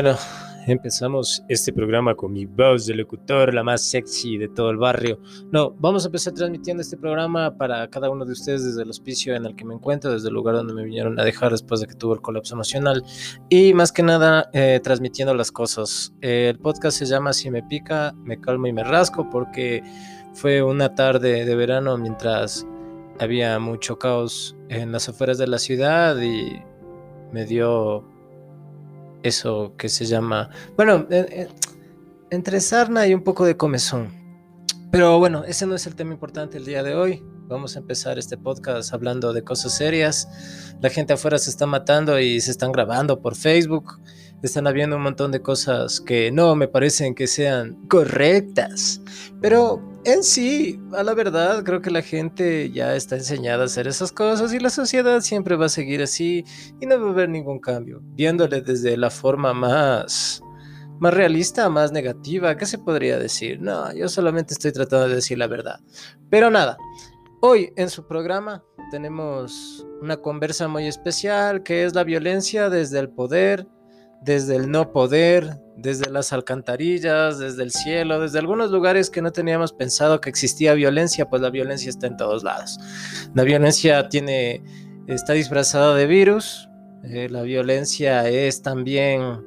Bueno, empezamos este programa con mi voz de locutor, la más sexy de todo el barrio. No, vamos a empezar transmitiendo este programa para cada uno de ustedes desde el hospicio en el que me encuentro, desde el lugar donde me vinieron a dejar después de que tuve el colapso emocional y más que nada eh, transmitiendo las cosas. el podcast se llama Si me pica, me calmo y me rasco porque fue una tarde de verano mientras había mucho caos en las afueras de la ciudad y me dio eso que se llama, bueno, entre sarna y un poco de comezón. Pero bueno, ese no es el tema importante el día de hoy. Vamos a empezar este podcast hablando de cosas serias. La gente afuera se está matando y se están grabando por Facebook. Están habiendo un montón de cosas que no me parecen que sean correctas. Pero en sí, a la verdad, creo que la gente ya está enseñada a hacer esas cosas y la sociedad siempre va a seguir así y no va a haber ningún cambio. Viéndole desde la forma más, más realista, más negativa, ¿qué se podría decir? No, yo solamente estoy tratando de decir la verdad. Pero nada, hoy en su programa tenemos una conversa muy especial que es la violencia desde el poder desde el no poder, desde las alcantarillas, desde el cielo, desde algunos lugares que no teníamos pensado que existía violencia, pues la violencia está en todos lados. La violencia tiene, está disfrazada de virus, eh, la violencia es también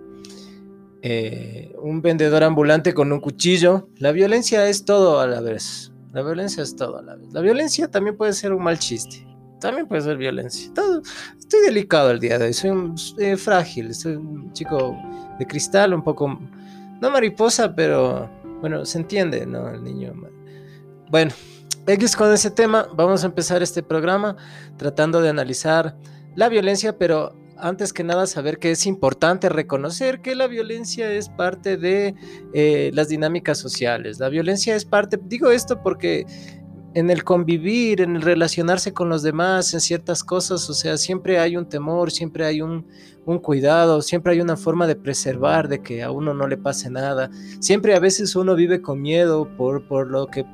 eh, un vendedor ambulante con un cuchillo, la violencia es todo a la vez, la violencia es todo a la vez. La violencia también puede ser un mal chiste también puede ser violencia. estoy delicado el día de hoy, soy un, eh, frágil, soy un chico de cristal, un poco, no mariposa, pero bueno, se entiende, ¿no? El niño. Bueno, X con ese tema, vamos a empezar este programa tratando de analizar la violencia, pero antes que nada saber que es importante reconocer que la violencia es parte de eh, las dinámicas sociales. La violencia es parte, digo esto porque en el convivir, en el relacionarse con los demás, en ciertas cosas, o sea, siempre hay un temor, siempre hay un, cuidado, siempre hay una forma de preservar, de que a uno no le pase nada. Siempre a veces uno vive con miedo por, por, lo que,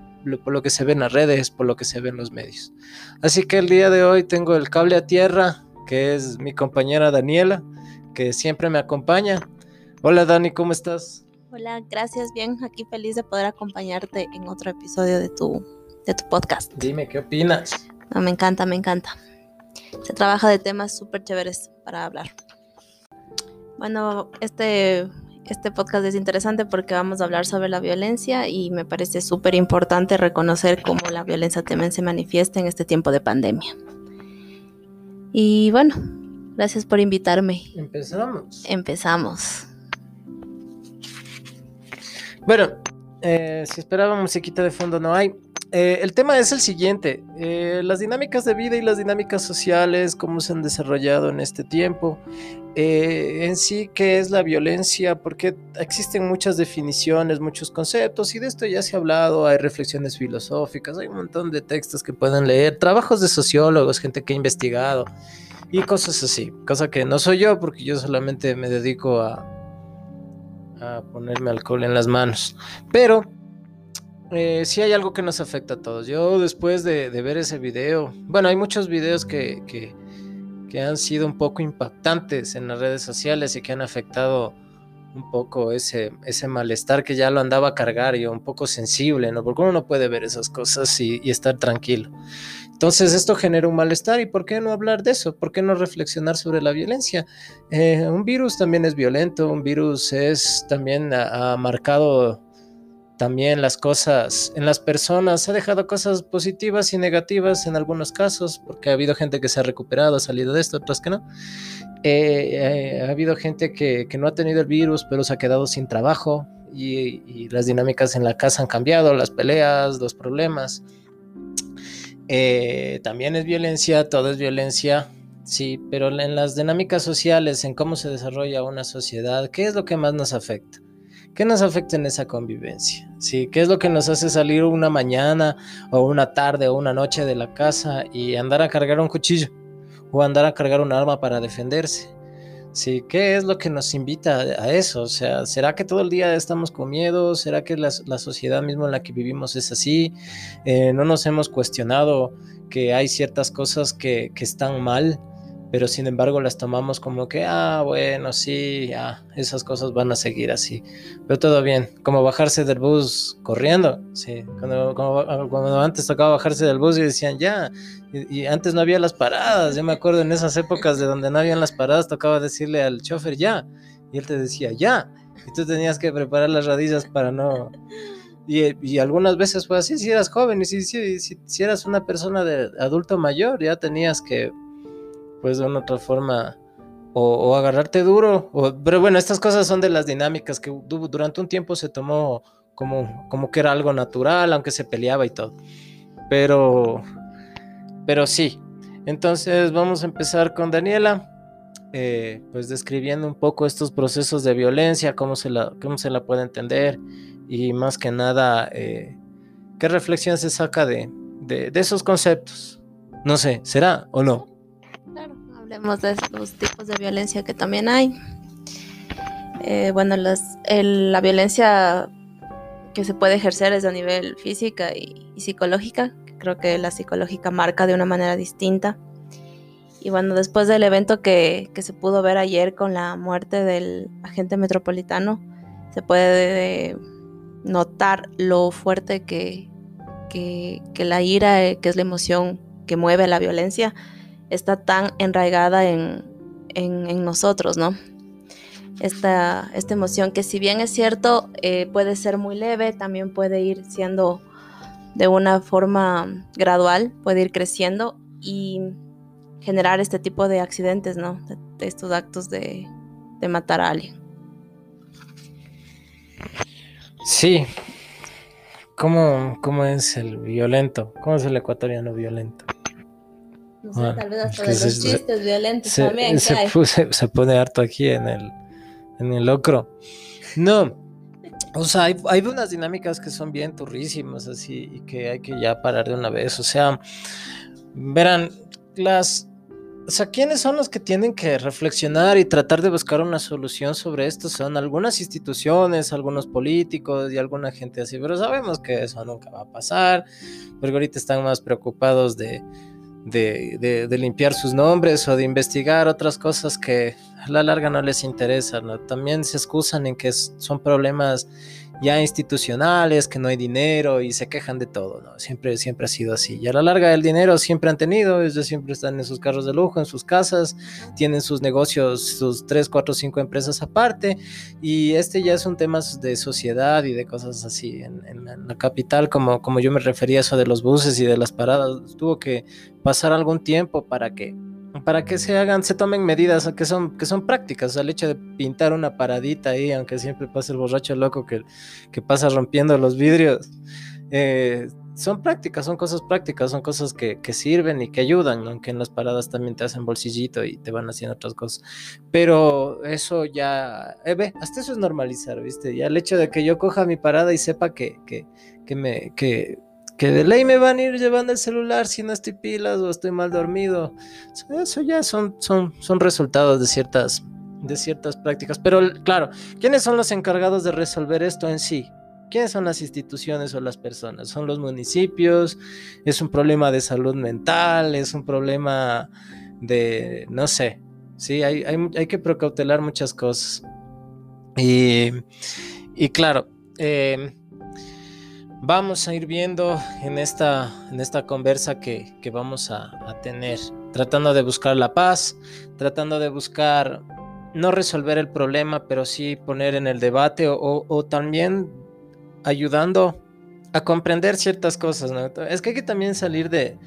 por lo que se ve en las redes, por lo que se ve en los medios. Así que el día de hoy tengo el cable a tierra, que es mi compañera Daniela, que siempre me acompaña. Hola Dani, ¿cómo estás? Hola, gracias, bien, aquí feliz de poder acompañarte en otro episodio de tu de tu podcast. Dime, ¿qué opinas? No, me encanta, me encanta. Se trabaja de temas súper chéveres para hablar. Bueno, este, este podcast es interesante porque vamos a hablar sobre la violencia y me parece súper importante reconocer cómo la violencia también se manifiesta en este tiempo de pandemia. Y bueno, gracias por invitarme. Empezamos. Empezamos. Bueno, eh, si esperaba musiquita de fondo no hay. Eh, el tema es el siguiente, eh, las dinámicas de vida y las dinámicas sociales, cómo se han desarrollado en este tiempo, eh, en sí qué es la violencia, porque existen muchas definiciones, muchos conceptos, y de esto ya se ha hablado, hay reflexiones filosóficas, hay un montón de textos que pueden leer, trabajos de sociólogos, gente que ha investigado, y cosas así, cosa que no soy yo, porque yo solamente me dedico a, a ponerme alcohol en las manos, pero eh, sí hay algo que nos afecta a todos. Yo después de, ver ese video, bueno, hay muchos videos que, que, han sido un poco impactantes en las redes sociales y que han afectado un poco ese, ese malestar que ya lo andaba a cargar y un poco sensible, ¿no? Porque uno no puede ver esas cosas y, estar tranquilo. Entonces esto genera un malestar y ¿por qué no hablar de eso? ¿Por qué no reflexionar sobre la violencia? Eh, un virus también es violento, un virus es también ha marcado también las cosas en las personas, ha dejado cosas positivas y negativas en algunos casos, porque ha habido gente que se ha recuperado, ha salido de esto, otras que no. Eh, eh, ha habido gente que, no ha tenido el virus, pero se ha quedado sin trabajo y, las dinámicas en la casa han cambiado, las peleas, los problemas. Eh, también es violencia, todo es violencia, sí, pero en las dinámicas sociales, en cómo se desarrolla una sociedad, ¿qué es lo que más nos afecta? ¿Qué nos afecta en esa convivencia? ¿Sí? ¿Qué es lo que nos hace salir una mañana o una tarde o una noche de la casa y andar a cargar un cuchillo o andar a cargar un arma para defenderse? ¿Sí? ¿Qué es lo que nos invita a eso? O sea, ¿será que todo el día estamos con miedo? ¿Será que la, sociedad misma en la que vivimos es así? Eh, ¿No nos hemos cuestionado que hay ciertas cosas que, que están mal? Pero sin embargo las tomamos como que, ah, bueno, sí, ya, esas cosas van a seguir así, pero todo bien, como bajarse del bus corriendo, sí, cuando, cuando antes tocaba bajarse del bus y decían, ya, y, antes no había las paradas, yo me acuerdo en esas épocas de donde no habían las paradas, tocaba decirle al chofer, ya, y él te decía, ya, y tú tenías que preparar las rodillas para no... Y, algunas veces fue así, si eras joven y si, si, si eras una persona de adulto mayor, ya tenías que pues de una otra forma o, agarrarte duro. O, pero bueno, estas cosas son de las dinámicas que durante un tiempo se tomó como, como que era algo natural, aunque se peleaba y todo. Pero, pero sí. Entonces vamos a empezar con Daniela, eh, pues describiendo un poco estos procesos de violencia, cómo se la, cómo se la puede entender y más que nada, eh, qué reflexión se saca de, de, de esos conceptos. No sé, ¿será o no? Hablemos de los tipos de violencia que también hay. Eh, bueno, la violencia que se puede ejercer es a nivel física y, psicológica. Creo que la psicológica marca de una manera distinta. Y bueno, después del evento que, se pudo ver ayer con la muerte del agente metropolitano, se puede notar lo fuerte que, que, que la ira, eh, que es la emoción que mueve la violencia, está tan enraigada en, nosotros, ¿no? Esta, esta, emoción que si bien es cierto, eh, puede ser muy leve, también puede ir siendo de una forma gradual, puede ir creciendo y generar este tipo de accidentes, ¿no? De, estos actos de, de, matar a alguien. Sí. ¿Cómo, ¿Cómo es el violento? ¿Cómo es el ecuatoriano violento? Tal vez hasta de los chistes violentos también. Se, pone harto aquí en el, en el locro. No, o sea, hay, hay, unas dinámicas que son bien turrísimas así y que hay que ya parar de una vez. O sea, verán, las... O sea, ¿quiénes son los que tienen que reflexionar y tratar de buscar una solución sobre esto? Son algunas instituciones, algunos políticos y alguna gente así, pero sabemos que eso nunca va a pasar, porque ahorita están más preocupados de, de, limpiar sus nombres o de investigar otras cosas que a la larga no les interesan. También se excusan en que son problemas ya institucionales, que no hay dinero y se quejan de todo, ¿no? Siempre, siempre ha sido así. Y a la larga el dinero siempre han tenido, ellos siempre están en sus carros de lujo, en sus casas, tienen sus negocios, sus 3, 4, 5 empresas aparte y este ya es un tema de sociedad y de cosas así. En, en la capital, como, como yo me refería eso de los buses y de las paradas, tuvo que pasar algún tiempo para que para que se hagan, se tomen medidas que son, que son prácticas. el hecho de pintar una paradita ahí, aunque siempre pase el borracho loco que, que pasa rompiendo los vidrios, eh, son prácticas, son cosas prácticas, son cosas que, que, sirven y que ayudan, aunque en las paradas también te hacen bolsillito y te van haciendo otras cosas. Pero eso ya, eh, hasta eso es normalizar, ¿viste? Ya el hecho de que yo coja mi parada y sepa que, que, que me, que que de ley me van a ir llevando el celular si no estoy pilas o estoy mal dormido. Eso ya son, son, son resultados de ciertas, de ciertas prácticas. Pero claro, ¿quiénes son los encargados de resolver esto en sí? ¿Quiénes son las instituciones o las personas? ¿Son los municipios? ¿Es un problema de salud mental? ¿Es un problema de, no sé? Sí, hay, hay, que precautelar muchas cosas. Y, y claro, eh, vamos a ir viendo en esta, en esta conversa que, vamos a, tener, tratando de buscar la paz, tratando de buscar no resolver el problema, pero sí poner en el debate o, también ayudando a comprender ciertas cosas. Es que hay que también salir de,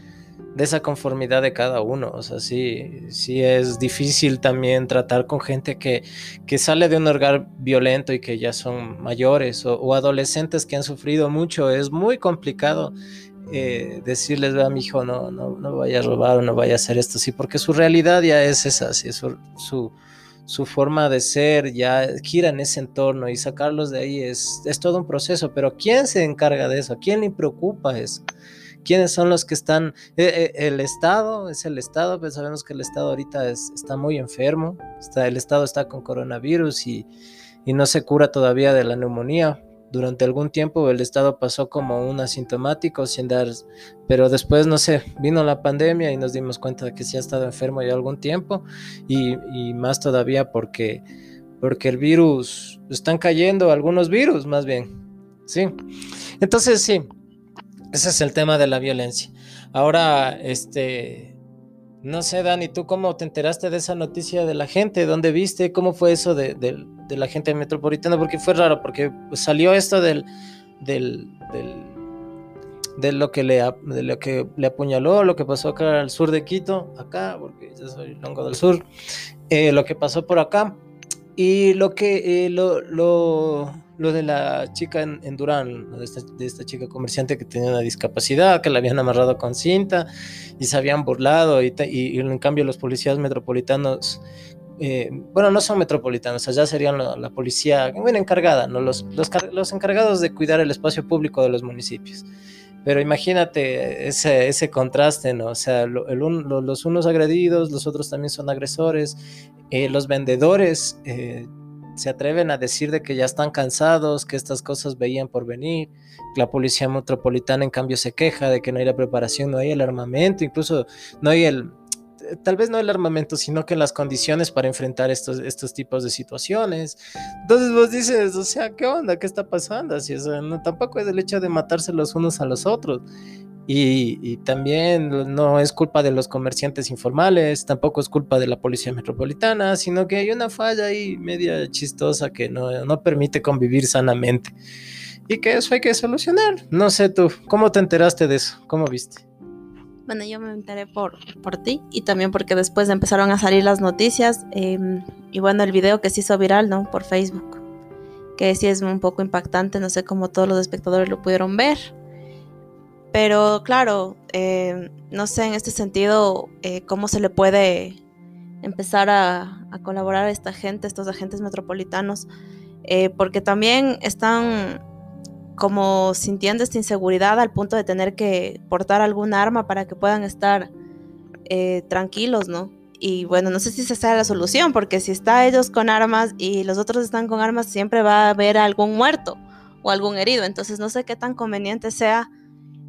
de esa conformidad de cada uno. O sea, sí, sí es difícil también tratar con gente que, que sale de un hogar violento y que ya son mayores o, adolescentes que han sufrido mucho. Es muy complicado eh, decirles, a mi hijo, no, no, no vaya a robar o no vaya a hacer esto, sí, porque su realidad ya es esa, sí, su, su, su forma de ser ya gira en ese entorno y sacarlos de ahí es, es todo un proceso, pero ¿quién se encarga de eso? ¿A quién le preocupa eso? Quiénes son los que están, eh, eh, el Estado, es el Estado, pues sabemos que el Estado ahorita está muy enfermo, está, el Estado está con coronavirus y, no se cura todavía de la neumonía, durante algún tiempo el estado pasó como un asintomático sin dar, pero después, no sé, vino la pandemia y nos dimos cuenta de que sí ha estado enfermo ya algún tiempo y, y más todavía porque, porque el virus, están cayendo algunos virus más bien, ¿sí? Entonces, sí, ese es el tema de la violencia. Ahora, este, no sé, Dani, ¿tú cómo te enteraste de esa noticia de la gente? ¿Dónde viste? ¿Cómo fue eso de, la gente metropolitana? Porque fue raro, porque salió esto del, del, de lo que le de lo que le apuñaló, lo que pasó acá al sur de Quito, acá, porque yo soy longo del sur, eh, lo que pasó por acá y lo que eh, lo, lo lo de la chica en, Durán, de esta, chica comerciante que tenía una discapacidad, que la habían amarrado con cinta y se habían burlado y, en cambio los policías metropolitanos, eh, bueno, no son metropolitanos, allá serían la, policía, bueno, encargada, ¿no? Los, los, encargados de cuidar el espacio público de los municipios. Pero imagínate ese, ese contraste, ¿no? O sea, los unos agredidos, los otros también son agresores, eh, los vendedores eh, se atreven a decir de que ya están cansados, que estas cosas veían por venir. La policía metropolitana, en cambio, se queja de que no hay la preparación, no hay el armamento, incluso no hay el, tal vez no el armamento, sino que las condiciones para enfrentar estos, estos tipos de situaciones. Entonces vos dices, o sea, ¿qué onda? ¿Qué está pasando? Así, no, tampoco es el hecho de matarse los unos a los otros. Y, también no es culpa de los comerciantes informales, tampoco es culpa de la policía metropolitana, sino que hay una falla ahí media chistosa que no, no permite convivir sanamente. Y que eso hay que solucionar. No sé tú, ¿cómo te enteraste de eso? ¿Cómo viste? Bueno, yo me enteré por, por ti y también porque después empezaron a salir las noticias em, y bueno, el video que se hizo viral, ¿no? Por Facebook, que sí es un poco impactante, no sé cómo todos los espectadores lo pudieron ver. Pero claro, eh, no sé en este sentido eh, cómo se le puede empezar a, colaborar a esta gente, estos agentes metropolitanos, eh, porque también están como sintiendo esta inseguridad al punto de tener que portar algún arma para que puedan estar tranquilos, ¿no? Y bueno, no sé si esa sea la solución, porque si está ellos con armas y los otros están con armas, siempre va a haber algún muerto o algún herido. Entonces no sé qué tan conveniente sea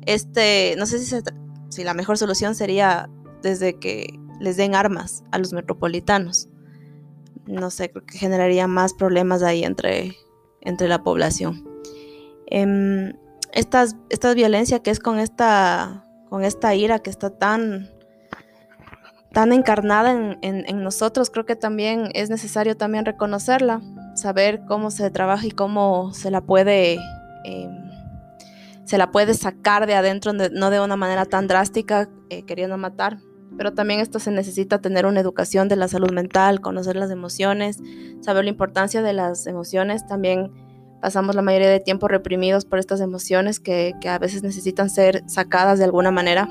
este, no sé si, si la mejor solución sería desde que les den armas a los metropolitanos. No sé, creo que generaría más problemas ahí entre, entre la población. Eh, esta violencia que es con esta, con esta ira que está tan, tan encarnada en, en, nosotros, creo que también es necesario también reconocerla, saber cómo se trabaja y cómo se la puede em, se la puede sacar de adentro, no de una manera tan drástica, eh, queriendo matar. Pero también esto se necesita tener una educación de la salud mental, conocer las emociones, saber la importancia de las emociones. También pasamos la mayoría de tiempo reprimidos por estas emociones que, a veces necesitan ser sacadas de alguna manera.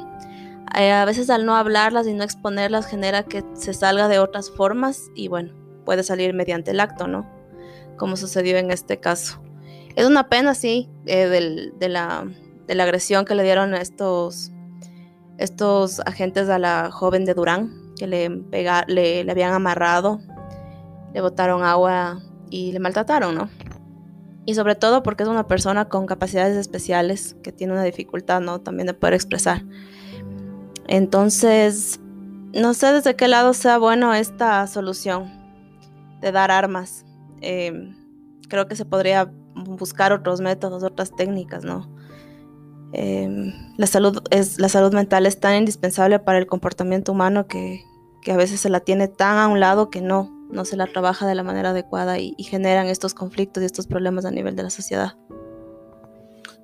Eh, a veces al no hablarlas y no exponerlas genera que se salga de otras formas y bueno, puede salir mediante el acto, ¿no? Como sucedió en este caso. Es una pena, sí, eh, de, la, agresión que le dieron a estos, estos agentes a la joven de Durán, que le, le, habían amarrado, le botaron agua y le maltrataron, ¿no? Y sobre todo porque es una persona con capacidades especiales que tiene una dificultad, ¿no? También de poder expresar. Entonces, no sé desde qué lado sea bueno esta solución de dar armas. Eh, creo que se podría buscar otros métodos, otras técnicas, ¿no? Em, la, salud salud mental es tan indispensable para el comportamiento humano que, a veces se la tiene tan a un lado que no, no se la trabaja de la manera adecuada y generan estos conflictos y estos problemas a nivel de la sociedad.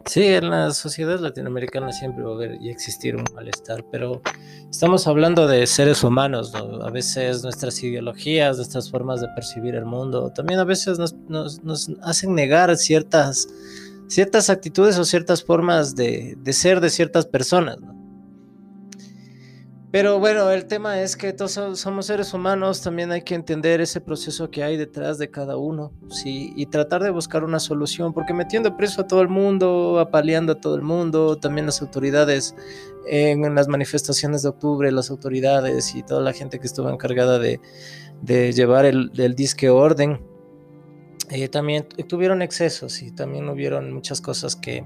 Sí, en la sociedad latinoamericana siempre va a haber y existir un malestar, pero estamos hablando de seres humanos, ¿no? A veces nuestras ideologías, nuestras formas de percibir el mundo, también a veces nos, hacen negar ciertas, ciertas actitudes o ciertas formas de, de ser de ciertas personas, ¿no? Pero bueno, el tema es que todos somos seres humanos, también hay que entender ese proceso que hay detrás de cada uno, ¿sí? Y tratar de buscar una solución, porque metiendo preso a todo el mundo, apaleando a todo el mundo, también las autoridades en, las manifestaciones de octubre, las autoridades y toda la gente que estuvo encargada de, llevar el, disque orden, eh, también tuvieron excesos y también hubieron muchas cosas que,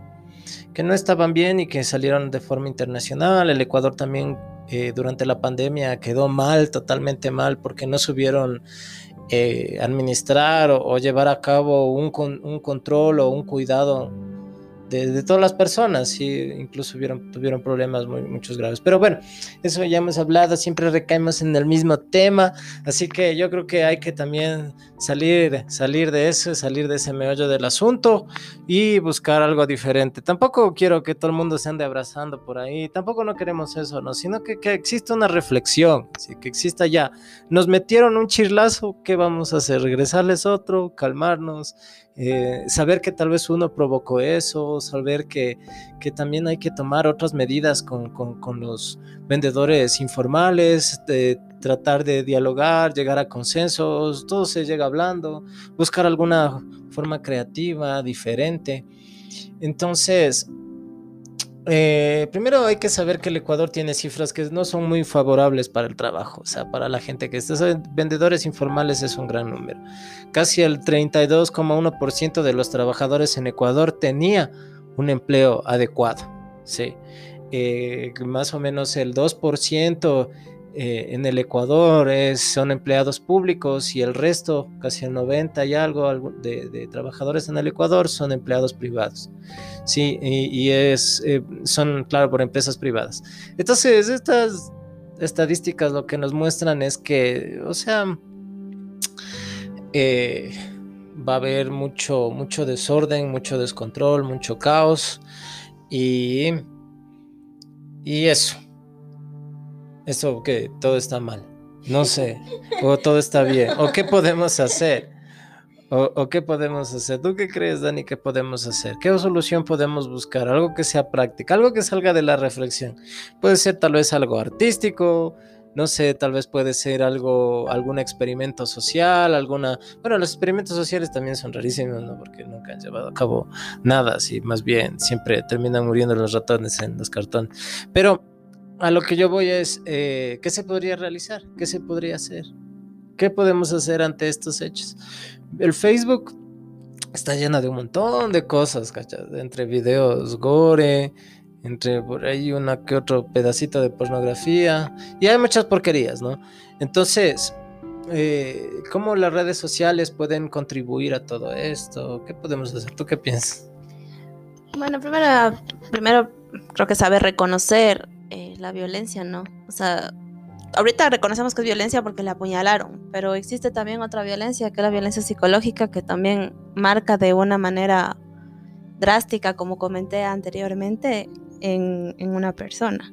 que no estaban bien y que salieron de forma internacional. El Ecuador también eh, durante la pandemia quedó mal, totalmente mal, porque no subieron eh, administrar o, llevar a cabo un, un control o un cuidado de, todas las personas, y incluso tuvieron problemas muy, muchos graves. Pero bueno, eso ya hemos hablado, siempre recaemos en el mismo tema, así que yo creo que hay que también salir, salir de eso, salir de ese meollo del asunto y buscar algo diferente. Tampoco quiero que todo el mundo se ande abrazando por ahí, tampoco no queremos eso, ¿no? Sino que, que exista una reflexión, ¿sí? que exista ya. Nos metieron un chirlazo, ¿qué vamos a hacer? ¿Regresarles otro? ¿Calmarnos? Eh, saber que tal vez uno provocó eso, saber que, que también hay que tomar otras medidas con, con, los vendedores informales, tratar de dialogar, llegar a consensos, todo se llega hablando, buscar alguna forma creativa, diferente. Entonces, eh, primero hay que saber que el Ecuador tiene cifras que no son muy favorables para el trabajo, o sea, para la gente que está, vendedores informales es un gran número. Casi el 32,1% de los trabajadores en Ecuador tenía un empleo adecuado, sí. Eh, más o menos el 2% eh, en el Ecuador son empleados públicos y el resto, casi el 90 y algo de, trabajadores en el Ecuador son empleados privados. Sí, y, es, eh, son, claro, por empresas privadas. Entonces, estas estadísticas lo que nos muestran es que, o sea, eh, va a haber mucho, mucho desorden, mucho descontrol, mucho caos y, y eso eso que todo está mal. No sé. O todo está bien. O qué podemos hacer. O, qué podemos hacer. ¿Tú qué crees, Dani, que podemos hacer? ¿Qué solución podemos buscar? Algo que sea práctica, algo que salga de la reflexión. Puede ser tal vez algo artístico, no sé, tal vez puede ser algo, algún experimento social, alguna... Bueno, los experimentos sociales también son rarísimos, ¿no? Porque nunca han llevado a cabo nada, así, más bien siempre terminan muriendo los ratones en los cartones. Pero a lo que yo voy es, eh, ¿qué se podría realizar? ¿Qué se podría hacer? ¿Qué podemos hacer ante estos hechos? El Facebook está lleno de un montón de cosas, ¿cachai? Entre videos gore, entre por ahí una que otro pedacito de pornografía, y hay muchas porquerías, ¿no? Entonces, eh, ¿cómo las redes sociales pueden contribuir a todo esto? ¿Qué podemos hacer? ¿Tú qué piensas? Bueno, primero, primero creo que saber reconocer eh, la violencia, ¿no? O sea, ahorita reconocemos que es violencia porque la apuñalaron, pero existe también otra violencia, que es la violencia psicológica, que también marca de una manera drástica, como comenté anteriormente, en, en una persona.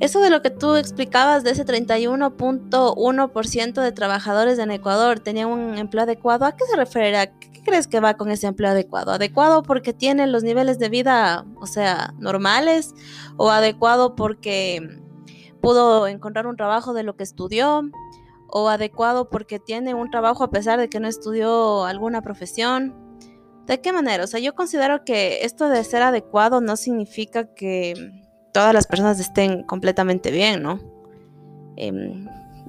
Eso de lo que tú explicabas de ese 31.1% de trabajadores en Ecuador tenían un empleo adecuado, ¿a qué se refiere? ¿Qué crees que va con ese empleo adecuado? ¿Adecuado porque tienen los niveles de vida, o sea, normales? ¿O adecuado porque pudo encontrar un trabajo de lo que estudió? ¿O adecuado porque tiene un trabajo a pesar de que no estudió alguna profesión? ¿De qué manera? O sea, yo considero que esto de ser adecuado no significa que todas las personas estén completamente bien, ¿no? Em,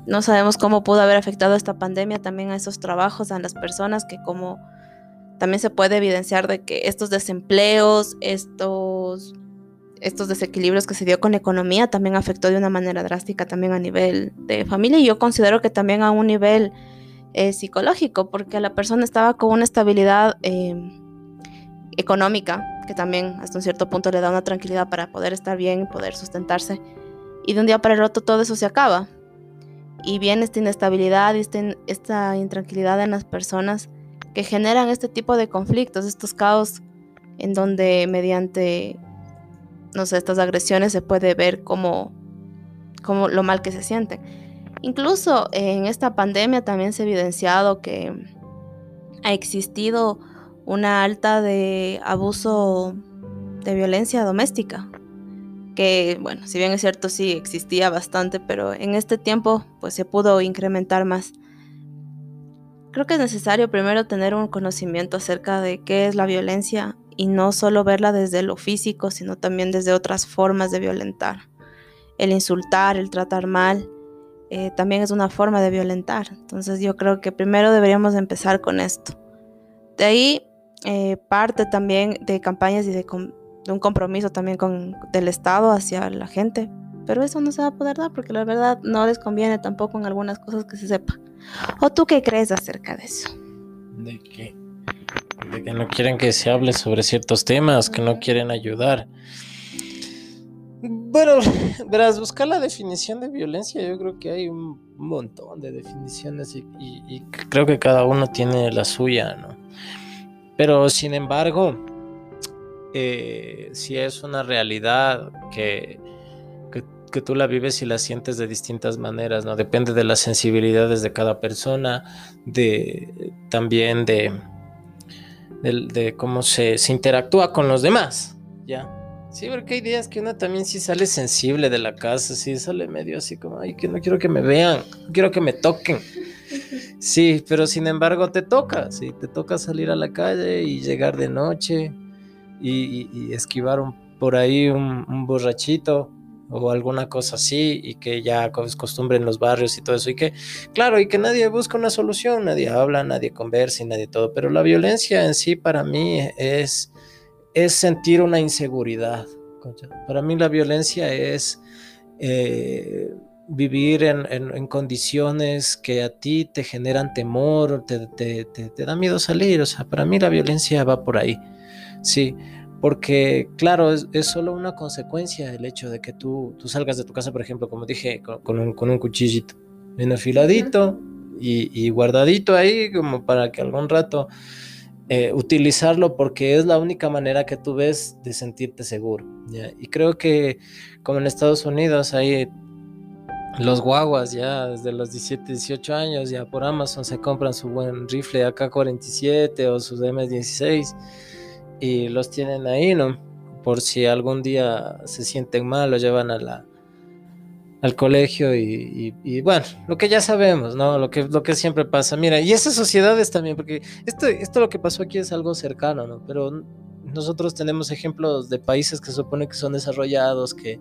no sabemos cómo pudo haber afectado esta pandemia también a esos trabajos, a las personas que como también se puede evidenciar de que estos desempleos, estos, estos desequilibrios que se dio con la economía también afectó de una manera drástica también a nivel de familia y yo considero que también a un nivel eh, psicológico, porque la persona estaba con una estabilidad em, económica que también hasta un cierto punto le da una tranquilidad para poder estar bien, poder sustentarse. Y de un día para el otro todo eso se acaba. Y viene esta inestabilidad y este esta intranquilidad en las personas que generan este tipo de conflictos, estos caos en donde mediante, no sé, estas agresiones se puede ver como, lo mal que se sienten. Incluso en esta pandemia también se ha evidenciado que ha existido una alta de abuso de violencia doméstica, que bueno, si bien es cierto sí existía bastante, pero en este tiempo pues se pudo incrementar más. Creo que es necesario primero tener un conocimiento acerca de qué es la violencia y no solo verla desde lo físico, sino también desde otras formas de violentar. El insultar, el tratar mal, eh, también es una forma de violentar. Entonces yo creo que primero deberíamos empezar con esto De ahí eh, parte también de campañas y de, un compromiso también con, del Estado hacia la gente. Pero eso no se va a poder dar porque la verdad no les conviene tampoco en algunas cosas que se sepa. ¿O tú qué crees acerca de eso? De que, de que no quieren que se hable sobre ciertos temas, que no quieren ayudar. Bueno, verás, buscar la definición de violencia, yo creo que hay un montón de definiciones y, creo que cada uno tiene la suya, ¿no? Pero sin embargo, eh, si es una realidad que, que, tú la vives y la sientes de distintas maneras, ¿no? Depende de las sensibilidades de cada persona, de también de, de, cómo se, se interactúa con los demás, ¿ya? Sí, porque hay días que uno también sí sale sensible de la casa, sí sale medio así como, ay, que no quiero que me vean, no quiero que me toquen. Sí, pero sin embargo te toca, sí, te toca salir a la calle y llegar de noche y, esquivar por ahí un, borrachito o alguna cosa así y que ya es costumbre en los barrios y todo eso y que claro y que nadie busca una solución nadie habla nadie conversa y nadie todo pero la violencia en sí para mí es es sentir una inseguridad. Para mí la violencia es eh, vivir en, condiciones que a ti te generan temor, te, te, da miedo salir. O sea, para mí la violencia va por ahí. Sí, porque claro, es, solo una consecuencia el hecho de que tú, tú, salgas de tu casa, por ejemplo, como dije, con, un, con un, cuchillito bien afiladito y, y guardadito ahí como para que algún rato eh, utilizarlo porque es la única manera que tú ves de sentirte seguro. Y creo que como en Estados Unidos hay los guaguas ya desde los 17, 18 años ya por Amazon se compran su buen rifle AK-47 o sus M16 y los tienen ahí, ¿no? Por si algún día se sienten mal, lo llevan a la, al colegio y, bueno, lo que ya sabemos, ¿no? Lo que, lo que siempre pasa. Mira, y esas sociedades también, porque esto, esto lo que pasó aquí es algo cercano, ¿no? Pero nosotros tenemos ejemplos de países que se supone que son desarrollados, que,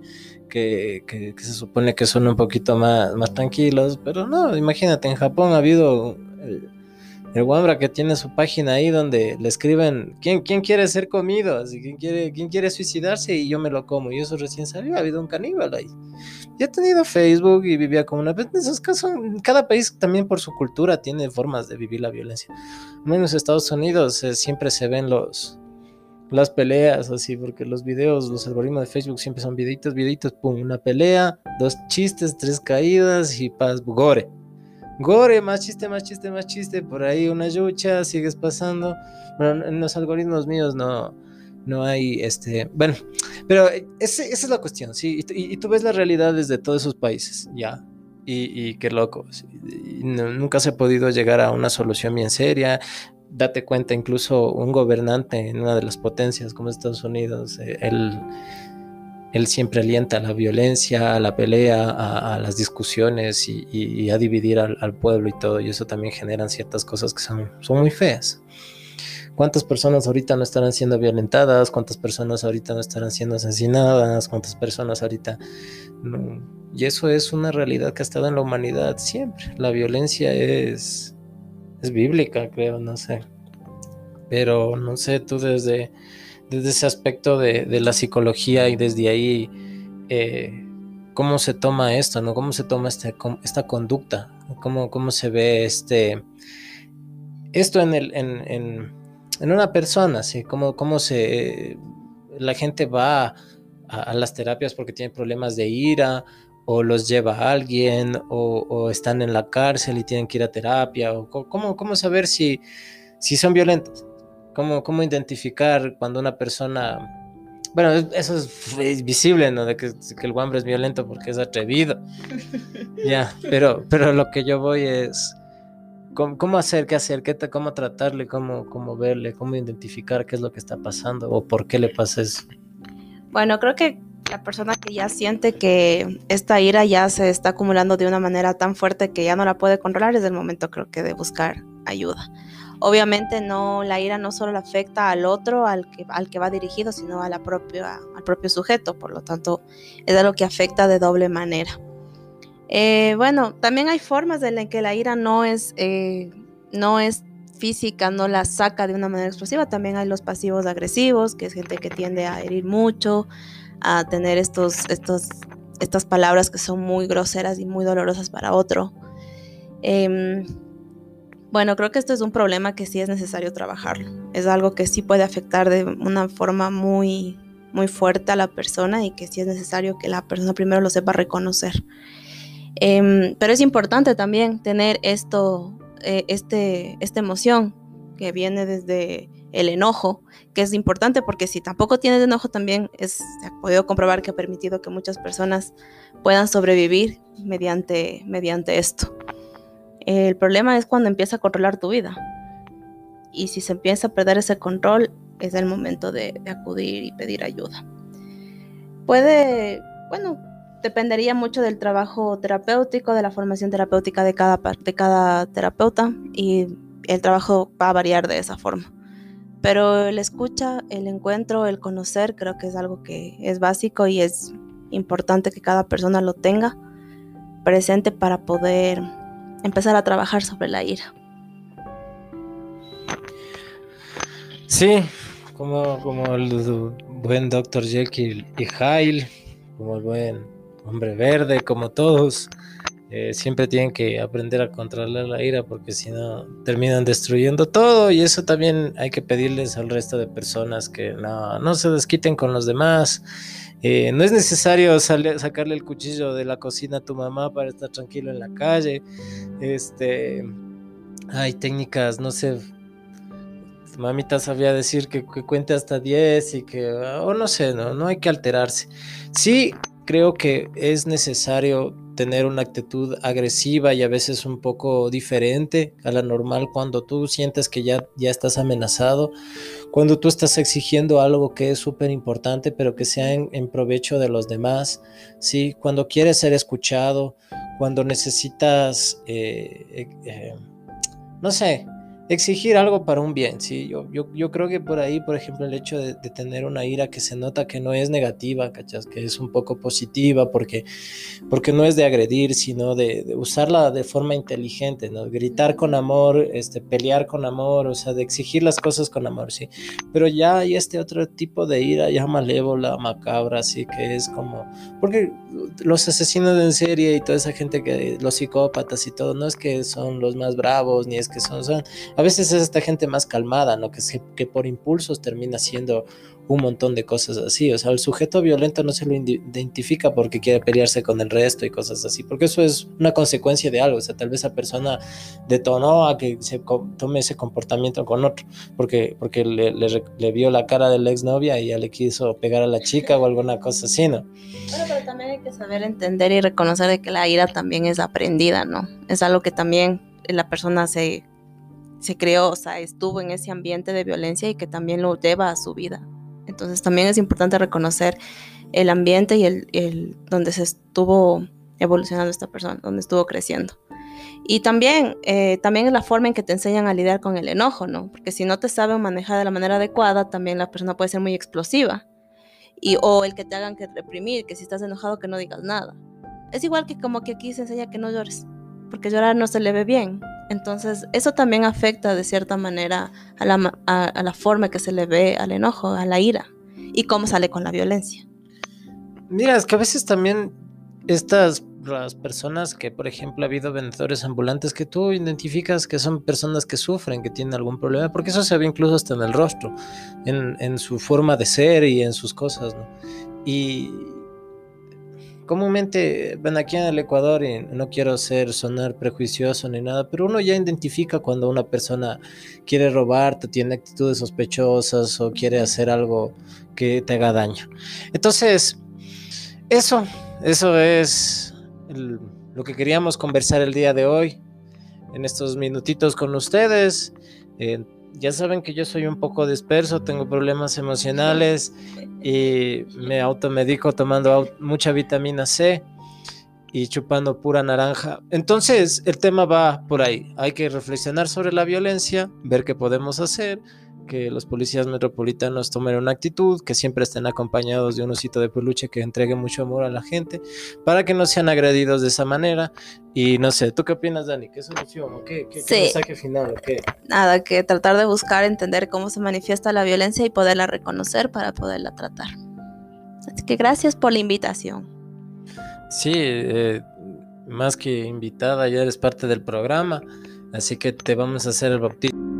que, que, se supone que son un poquito más, más tranquilos, pero no, imagínate, en Japón ha habido... Eh, el Wambra que tiene su página ahí donde le escriben quién, quién quiere ser comido, así quién quiere, quién quiere suicidarse y yo me lo como. Y eso recién salió, ha habido un caníbal ahí. Ya ha tenido Facebook y vivía como una. En esos casos, cada país también por su cultura tiene formas de vivir la violencia. Menos en Estados Unidos eh, siempre se ven los las peleas así, porque los videos, los algoritmos de Facebook siempre son videitos, videitos, pum, una pelea, dos chistes, tres caídas y paz, gore gore, más chiste, más chiste, más chiste, por ahí una yucha, sigues pasando. Bueno, en los algoritmos míos no, no hay este. Bueno, pero esa es la cuestión, ¿sí? Y, tú ves la realidad desde todos esos países, ya. Y, qué loco. nunca se ha podido llegar a una solución bien seria. Date cuenta, incluso un gobernante en una de las potencias como Estados Unidos, eh, él siempre alienta a la violencia, a la pelea, a, las discusiones y, a dividir al, pueblo y todo. Y eso también generan ciertas cosas que son, son muy feas. ¿Cuántas personas ahorita no estarán siendo violentadas? ¿Cuántas personas ahorita no estarán siendo asesinadas? ¿Cuántas personas ahorita no? Y eso es una realidad que ha estado en la humanidad siempre. La violencia es, es bíblica, creo, no sé. Pero no sé, tú desde desde ese aspecto de, la psicología y desde ahí eh, cómo se toma esto, ¿no? Cómo se toma esta conducta, cómo, cómo se ve este esto en, el, en, una persona, ¿sí? Cómo, cómo se la gente va a, las terapias porque tiene problemas de ira o los lleva a alguien o, están en la cárcel y tienen que ir a terapia o cómo, cómo saber si, si son violentos. ¿Cómo, identificar cuando una persona... Bueno, eso es, visible, ¿no? De que, el hombre es violento porque es atrevido. ya, pero, pero lo que yo voy es... ¿Cómo, hacer, qué hacer, qué cómo tratarle, cómo, cómo verle, cómo identificar qué es lo que está pasando o por qué le pasa eso? Bueno, creo que la persona que ya siente que esta ira ya se está acumulando de una manera tan fuerte que ya no la puede controlar es el momento creo que de buscar ayuda. Obviamente no, la ira no solo afecta al otro, al que, al que va dirigido, sino a la al propio sujeto, por lo tanto es algo que afecta de doble manera. Eh, bueno, también hay formas en que la ira no es, eh, no es física no la saca de una manera explosiva, también hay los pasivos agresivos, que es gente que tiende a herir mucho, a tener estos, estos, estas palabras que son muy groseras y muy dolorosas para otro. Em, bueno, creo que esto es un problema que sí es necesario trabajarlo. Es algo que sí puede afectar de una forma muy, muy fuerte a la persona y que sí es necesario que la persona primero lo sepa reconocer. Em, pero es importante también tener esto, eh, este, esta emoción que viene desde el enojo, que es importante porque si tampoco tienes enojo también es, se ha podido comprobar que ha permitido que muchas personas puedan sobrevivir mediante, mediante esto. El problema es cuando empieza a controlar tu vida. Y si se empieza a perder ese control, es el momento de, acudir y pedir ayuda. Puede, bueno, dependería mucho del trabajo terapéutico, de la formación terapéutica de cada, de cada terapeuta y el trabajo va a variar de esa forma. Pero el escucha, el encuentro, el conocer, creo que es algo que es básico y es importante que cada persona lo tenga presente para poder empezar a trabajar sobre la ira. Sí, como, como el buen Dr. Jekyll y Hyde, como el buen hombre verde, como todos, eh, siempre tienen que aprender a controlar la ira porque si no terminan destruyendo todo y eso también hay que pedirles al resto de personas que no, no se desquiten con los demás. Eh, no es necesario sacarle el cuchillo de la cocina a tu mamá para estar tranquilo en la calle. Este, hay técnicas, no sé, mamita sabía decir que, cuente hasta 10 y que, o no sé, no, no hay que alterarse. Sí, creo que es necesario tener una actitud agresiva y a veces un poco diferente a la normal cuando tú sientes que ya, ya estás amenazado, cuando tú estás exigiendo algo que es súper importante pero que sea en, provecho de los demás, ¿sí? cuando quieres ser escuchado, cuando necesitas, eh, eh, eh, no sé, exigir algo para un bien, ¿sí? Yo, yo, yo creo que por ahí, por ejemplo, el hecho de, tener una ira que se nota que no es negativa, ¿cachas? Que es un poco positiva porque, porque no es de agredir, sino de, usarla de forma inteligente, ¿no? Gritar con amor, este, pelear con amor, o sea, de exigir las cosas con amor, ¿sí? Pero ya hay este otro tipo de ira ya malévola, macabra, así que es como... Porque los asesinos en serie y toda esa gente que... Los psicópatas y todo, no es que son los más bravos, ni es que son a veces es esta gente más calmada, ¿no? Que, que por impulsos termina siendo un montón de cosas así. O sea, el sujeto violento no se lo identifica porque quiere pelearse con el resto y cosas así, porque eso es una consecuencia de algo. O sea, tal vez esa persona detonó a que se tome ese comportamiento con otro, porque, porque le, le, vio la cara de la exnovia y ya le quiso pegar a la chica o alguna cosa así, ¿no? Bueno, pero también hay que saber entender y reconocer de que la ira también es aprendida, ¿no? Es algo que también la persona se se creó, o sea, estuvo en ese ambiente de violencia y que también lo lleva a su vida. Entonces también es importante reconocer el ambiente y el, donde se estuvo evolucionando esta persona, donde estuvo creciendo. Y también, eh, también es la forma en que te enseñan a lidiar con el enojo, ¿no? Porque si no te saben manejar de la manera adecuada, también la persona puede ser muy explosiva. Y, o el que te hagan que reprimir, que si estás enojado que no digas nada. Es igual que como que aquí se enseña que no llores porque llorar no se le ve bien. Entonces, eso también afecta de cierta manera a la, forma que se le ve al enojo, a la ira y cómo sale con la violencia. Mira, es que a veces también estas las personas que, por ejemplo, ha habido vendedores ambulantes que tú identificas que son personas que sufren, que tienen algún problema, porque eso se ve incluso hasta en el rostro, en, en su forma de ser y en sus cosas, ¿no? Y, comúnmente, ven aquí en el Ecuador, y no quiero ser sonar prejuicioso ni nada, pero uno ya identifica cuando una persona quiere robarte, tiene actitudes sospechosas o quiere hacer algo que te haga daño. Entonces, eso, eso es lo que queríamos conversar el día de hoy, en estos minutitos con ustedes. Eh, ya saben que yo soy un poco disperso, tengo problemas emocionales y me automedico tomando mucha vitamina C y chupando pura naranja. Entonces, el tema va por ahí. Hay que reflexionar sobre la violencia, ver qué podemos hacer, que los policías metropolitanos tomen una actitud, que siempre estén acompañados de un osito de peluche que entregue mucho amor a la gente, para que no sean agredidos de esa manera. Y no sé, ¿tú qué opinas, Dani? ¿Qué solución? ¿O qué, qué, Sí. qué mensaje final? ¿O qué? Nada, que tratar de buscar, entender cómo se manifiesta la violencia y poderla reconocer para poderla tratar. Así que gracias por la invitación. Sí, eh, más que invitada, ya eres parte del programa, así que te vamos a hacer el bautismo.